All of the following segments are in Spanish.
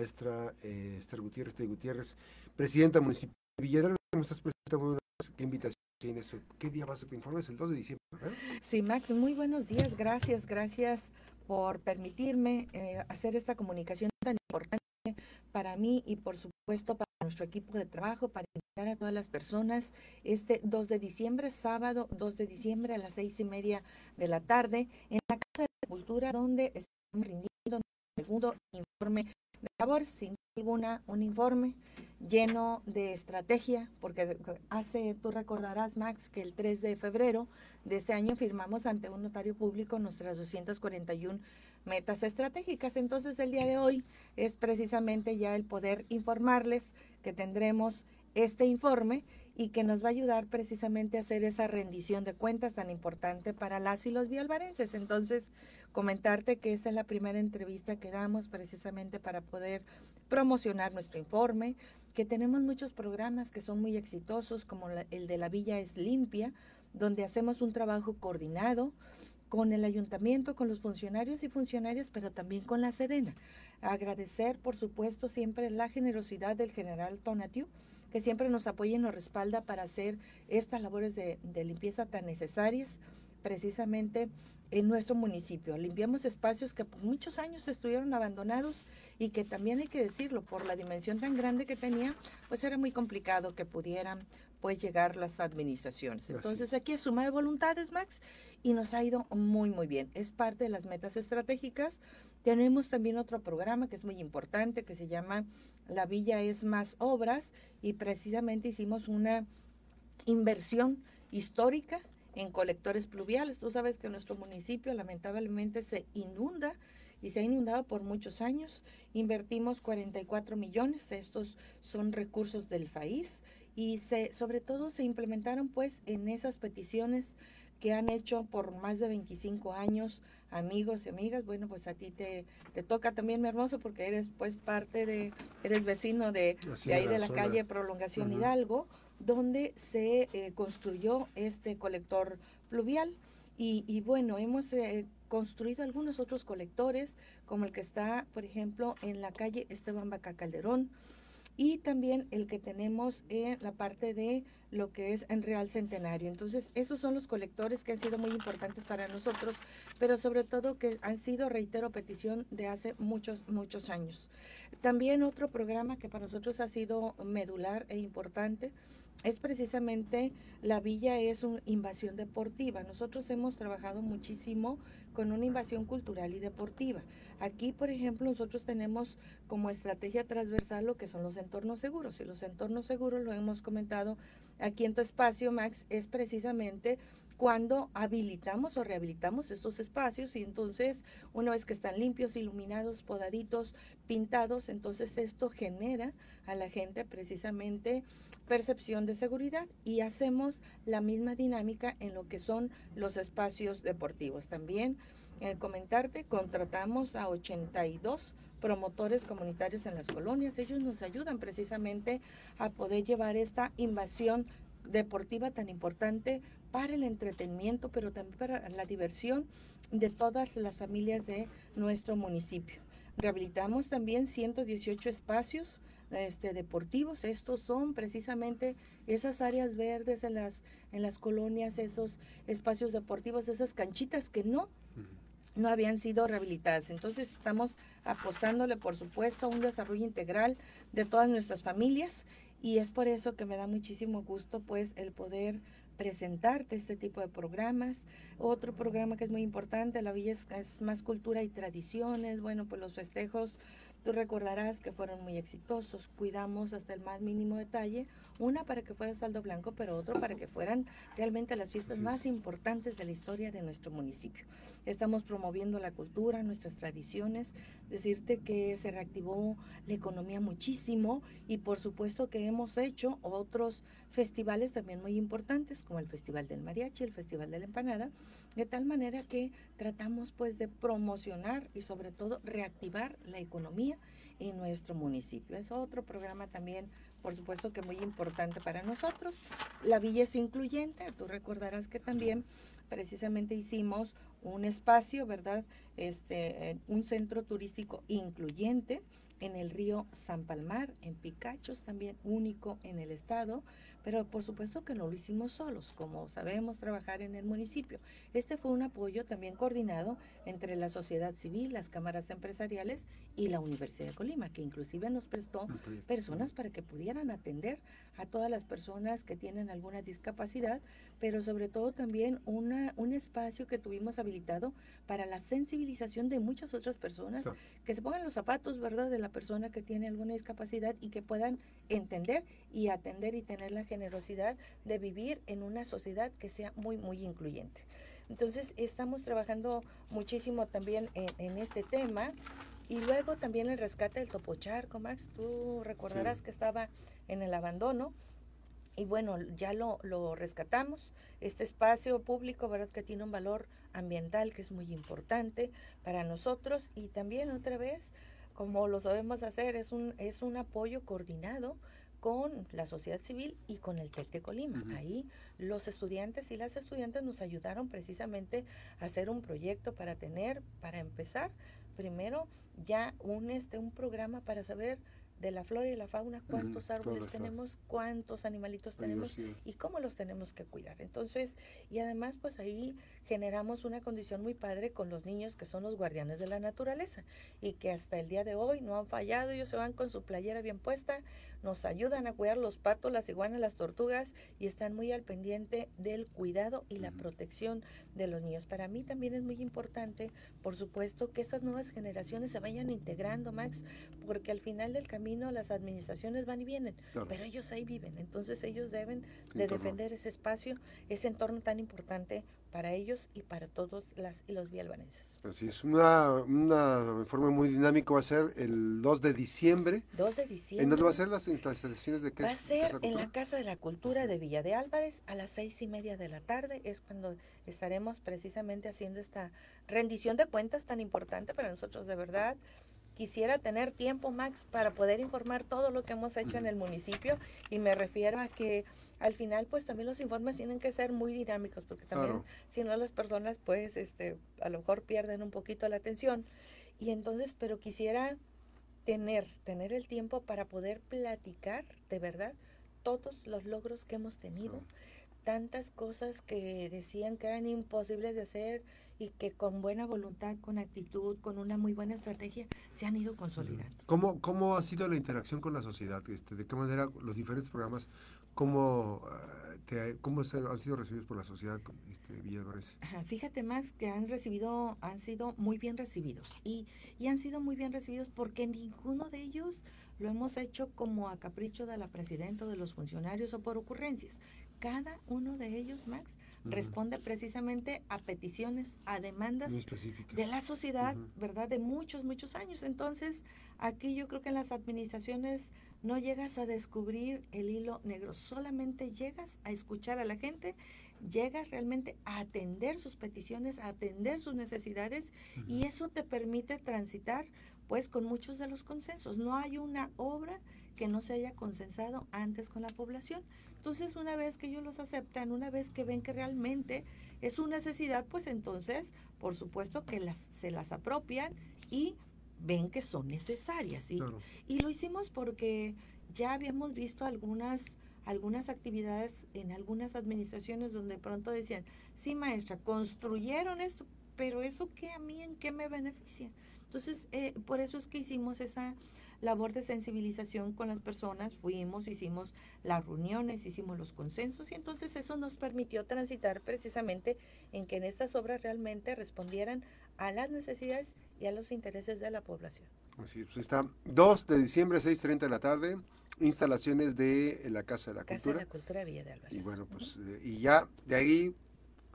maestra eh, Esther Gutiérrez, Esther Gutiérrez, presidenta municipal de Villarreal. ¿Cómo estás, presidenta? ¿Qué invitación tienes? ¿Qué día vas a te informes? El 2 de diciembre. Sí, Max, muy buenos días. Gracias, gracias por permitirme eh, hacer esta comunicación tan importante para mí y por supuesto para nuestro equipo de trabajo, para invitar a todas las personas este 2 de diciembre, sábado 2 de diciembre a las seis y media de la tarde en la Casa de Cultura donde estamos rindiendo un segundo informe de labor, sin alguna, un informe lleno de estrategia, porque hace, tú recordarás, Max, que el 3 de febrero de este año firmamos ante un notario público nuestras 241 metas estratégicas. Entonces, el día de hoy es precisamente ya el poder informarles que tendremos este informe y que nos va a ayudar precisamente a hacer esa rendición de cuentas tan importante para las y los bialvarenses. Entonces, comentarte que esta es la primera entrevista que damos precisamente para poder promocionar nuestro informe, que tenemos muchos programas que son muy exitosos, como el de la Villa es Limpia, donde hacemos un trabajo coordinado con el ayuntamiento, con los funcionarios y funcionarias, pero también con la Sedena. Agradecer, por supuesto, siempre la generosidad del general Tonatiu, que siempre nos apoya y nos respalda para hacer estas labores de, limpieza tan necesarias precisamente en nuestro municipio. Limpiamos espacios que por muchos años estuvieron abandonados y que también hay que decirlo, por la dimensión tan grande que tenía, pues era muy complicado que pudieran pues llegar las administraciones. Entonces aquí es suma de voluntades, Max, y nos ha ido muy, muy bien. Es parte de las metas estratégicas. Tenemos también otro programa que es muy importante, que se llama La Villa es más obras, y precisamente hicimos una inversión histórica en colectores pluviales. Tú sabes que nuestro municipio lamentablemente se inunda y se ha inundado por muchos años. Invertimos 44 millones, estos son recursos del país y se, sobre todo se implementaron pues en esas peticiones que han hecho por más de 25 años amigos y amigas. Bueno, pues a ti te, te toca también, mi hermoso, porque eres pues parte de, eres vecino de, de ahí de la calle Prolongación Hidalgo, donde se eh, construyó este colector pluvial. Y, y bueno, hemos eh, construido algunos otros colectores, como el que está, por ejemplo, en la calle Esteban Baca Calderón, y también el que tenemos en la parte de lo que es en Real Centenario. Entonces, esos son los colectores que han sido muy importantes para nosotros, pero sobre todo que han sido, reitero, petición de hace muchos, muchos años. También otro programa que para nosotros ha sido medular e importante es precisamente la villa es una invasión deportiva. Nosotros hemos trabajado muchísimo con una invasión cultural y deportiva. Aquí, por ejemplo, nosotros tenemos como estrategia transversal lo que son los entornos seguros. Y los entornos seguros, lo hemos comentado aquí en tu espacio, Max, es precisamente cuando habilitamos o rehabilitamos estos espacios y entonces una vez que están limpios, iluminados, podaditos, pintados, entonces esto genera a la gente precisamente percepción de seguridad y hacemos la misma dinámica en lo que son los espacios deportivos. También eh, comentarte, contratamos a 82 promotores comunitarios en las colonias. Ellos nos ayudan precisamente a poder llevar esta invasión deportiva tan importante para el entretenimiento, pero también para la diversión de todas las familias de nuestro municipio. Rehabilitamos también 118 espacios este, deportivos. Estos son precisamente esas áreas verdes en las, en las colonias, esos espacios deportivos, esas canchitas que no no habían sido rehabilitadas. Entonces estamos apostándole, por supuesto, a un desarrollo integral de todas nuestras familias y es por eso que me da muchísimo gusto pues el poder presentarte este tipo de programas. Otro programa que es muy importante, la Villa es, más cultura y tradiciones, bueno, pues los festejos Tú recordarás que fueron muy exitosos, cuidamos hasta el más mínimo detalle, una para que fuera saldo blanco, pero otro para que fueran realmente las fiestas más importantes de la historia de nuestro municipio. Estamos promoviendo la cultura, nuestras tradiciones, decirte que se reactivó la economía muchísimo y por supuesto que hemos hecho otros festivales también muy importantes, como el Festival del Mariachi, el Festival de la Empanada, de tal manera que tratamos pues de promocionar y sobre todo reactivar la economía en nuestro municipio. Es otro programa también, por supuesto que muy importante para nosotros. La villa es incluyente, tú recordarás que también precisamente hicimos un espacio, ¿verdad? Este, un centro turístico incluyente en el río San Palmar, en Picachos, también único en el estado, pero por supuesto que no lo hicimos solos, como sabemos trabajar en el municipio. Este fue un apoyo también coordinado entre la sociedad civil, las cámaras empresariales y la Universidad de Colima, que inclusive nos prestó personas para que pudieran atender a todas las personas que tienen alguna discapacidad, pero sobre todo también una, un espacio que tuvimos habilitado para la sensibilización de muchas otras personas, que se pongan los zapatos, ¿verdad?, de la persona que tiene alguna discapacidad y que puedan entender y atender y tener la generosidad de vivir en una sociedad que sea muy, muy incluyente. Entonces, estamos trabajando muchísimo también en, este tema. Y luego también el rescate del Topocharco, Max. Tú recordarás que estaba en el abandono. Y bueno, ya lo, lo rescatamos. Este espacio público, ¿verdad? Que tiene un valor ambiental que es muy importante para nosotros. Y también otra vez, como lo sabemos hacer, es un, es un apoyo coordinado con la sociedad civil y con el TEC de Colima. Ahí los estudiantes y las estudiantes nos ayudaron precisamente a hacer un proyecto para tener, para empezar, primero ya un, este, un programa para saber de la flora y la fauna, cuántos árboles tenemos, cuántos animalitos tenemos y cómo los tenemos que cuidar. Entonces, y además pues ahí generamos una condición muy padre con los niños que son los guardianes de la naturaleza y que hasta el día de hoy no han fallado, ellos se van con su playera bien puesta, nos ayudan a cuidar los patos, las iguanas, las tortugas y están muy al pendiente del cuidado y la protección de los niños. Para mí también es muy importante, por supuesto, que estas nuevas generaciones se vayan integrando, Max, porque al final del camino las administraciones van y vienen, pero ellos ahí viven, entonces ellos deben de defender ese espacio, ese entorno tan importante para ellos y para todos las y los vialbanenses. Así es, una, una informe muy dinámico va a ser el 2 de diciembre. 2 de diciembre. ¿En dónde va a ser las instalaciones de qué? Va a ser en la Casa de la Cultura de Villa de Álvarez a las seis y media de la tarde. Es cuando estaremos precisamente haciendo esta rendición de cuentas tan importante para nosotros de verdad quisiera tener tiempo, Max, para poder informar todo lo que hemos hecho en el municipio. Y me refiero a que al final pues también los informes tienen que ser muy dinámicos porque también si no las personas pues este a lo mejor pierden un poquito la atención. Y entonces pero quisiera tener tener el tiempo para poder platicar de verdad todos los logros que hemos tenido tantas cosas que decían que eran imposibles de hacer y que con buena voluntad, con actitud, con una muy buena estrategia, se han ido consolidando. ¿Cómo, cómo ha sido la interacción con la sociedad? Este, ¿De qué manera los diferentes programas, cómo, ah, te, cómo han sido recibidos por la sociedad este, Villa Fíjate más que han recibido, han sido muy bien recibidos y, y han sido muy bien recibidos porque ninguno de ellos lo hemos hecho como a capricho de la presidenta o de los funcionarios o por ocurrencias. Cada uno de ellos, Max, responde precisamente a peticiones, a demandas de la sociedad, ¿verdad? De muchos, muchos años. Entonces, aquí yo creo que en las administraciones no llegas a descubrir el hilo negro, solamente llegas a escuchar a la gente, llegas realmente a atender sus peticiones, a atender sus necesidades y eso te permite transitar pues con muchos de los consensos. No hay una obra que no se haya consensado antes con la población. Entonces, una vez que ellos los aceptan, una vez que ven que realmente es su necesidad, pues entonces, por supuesto que las, se las apropian y ven que son necesarias. Y, y lo hicimos porque ya habíamos visto algunas algunas actividades en algunas administraciones donde pronto decían, sí maestra, construyeron esto, pero eso qué a mí en qué me beneficia. Entonces, eh, por eso es que hicimos esa labor de sensibilización con las personas, fuimos, hicimos las reuniones, hicimos los consensos y entonces eso nos permitió transitar precisamente en que en estas obras realmente respondieran a las necesidades y a los intereses de la población. Así pues está 2 de diciembre, 6.30 de la tarde, instalaciones de la Casa de la Cultura. Casa de la Cultura Villa de Álvarez. Y bueno, pues, eh, y ya de ahí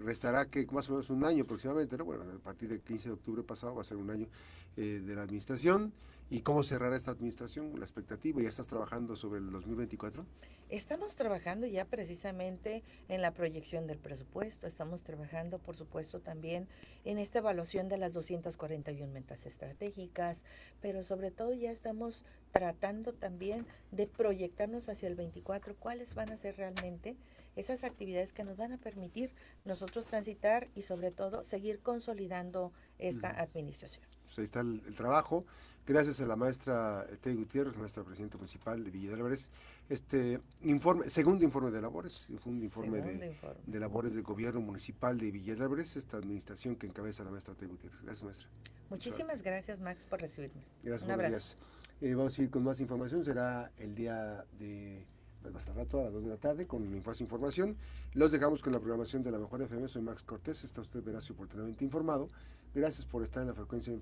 restará que más o menos un año aproximadamente, ¿no? Bueno, a partir del 15 de octubre pasado va a ser un año eh, de la administración. ¿Y cómo cerrará esta administración? La expectativa, ¿ya estás trabajando sobre el 2024? Estamos trabajando ya precisamente en la proyección del presupuesto, estamos trabajando por supuesto también en esta evaluación de las 241 metas estratégicas, pero sobre todo ya estamos tratando también de proyectarnos hacia el 24, cuáles van a ser realmente esas actividades que nos van a permitir nosotros transitar y sobre todo seguir consolidando esta administración. Pues ahí está el, trabajo. Gracias a la maestra Tey Gutiérrez, maestra presidenta municipal de Villa de Álvarez, este informe, segundo informe de labores, segundo informe de, de, labores del gobierno municipal de Villa de Álvarez, esta administración que encabeza la maestra Tey Gutiérrez. Gracias, maestra. Muchísimas gracias, Max, por recibirme. Gracias, Un abrazo. Eh, vamos a ir con más información, será el día de hasta rato a las 2 de la tarde con más información. Los dejamos con la programación de la Mejor FM. Soy Max Cortés. Está usted veraz y oportunamente informado. Gracias por estar en la frecuencia de información.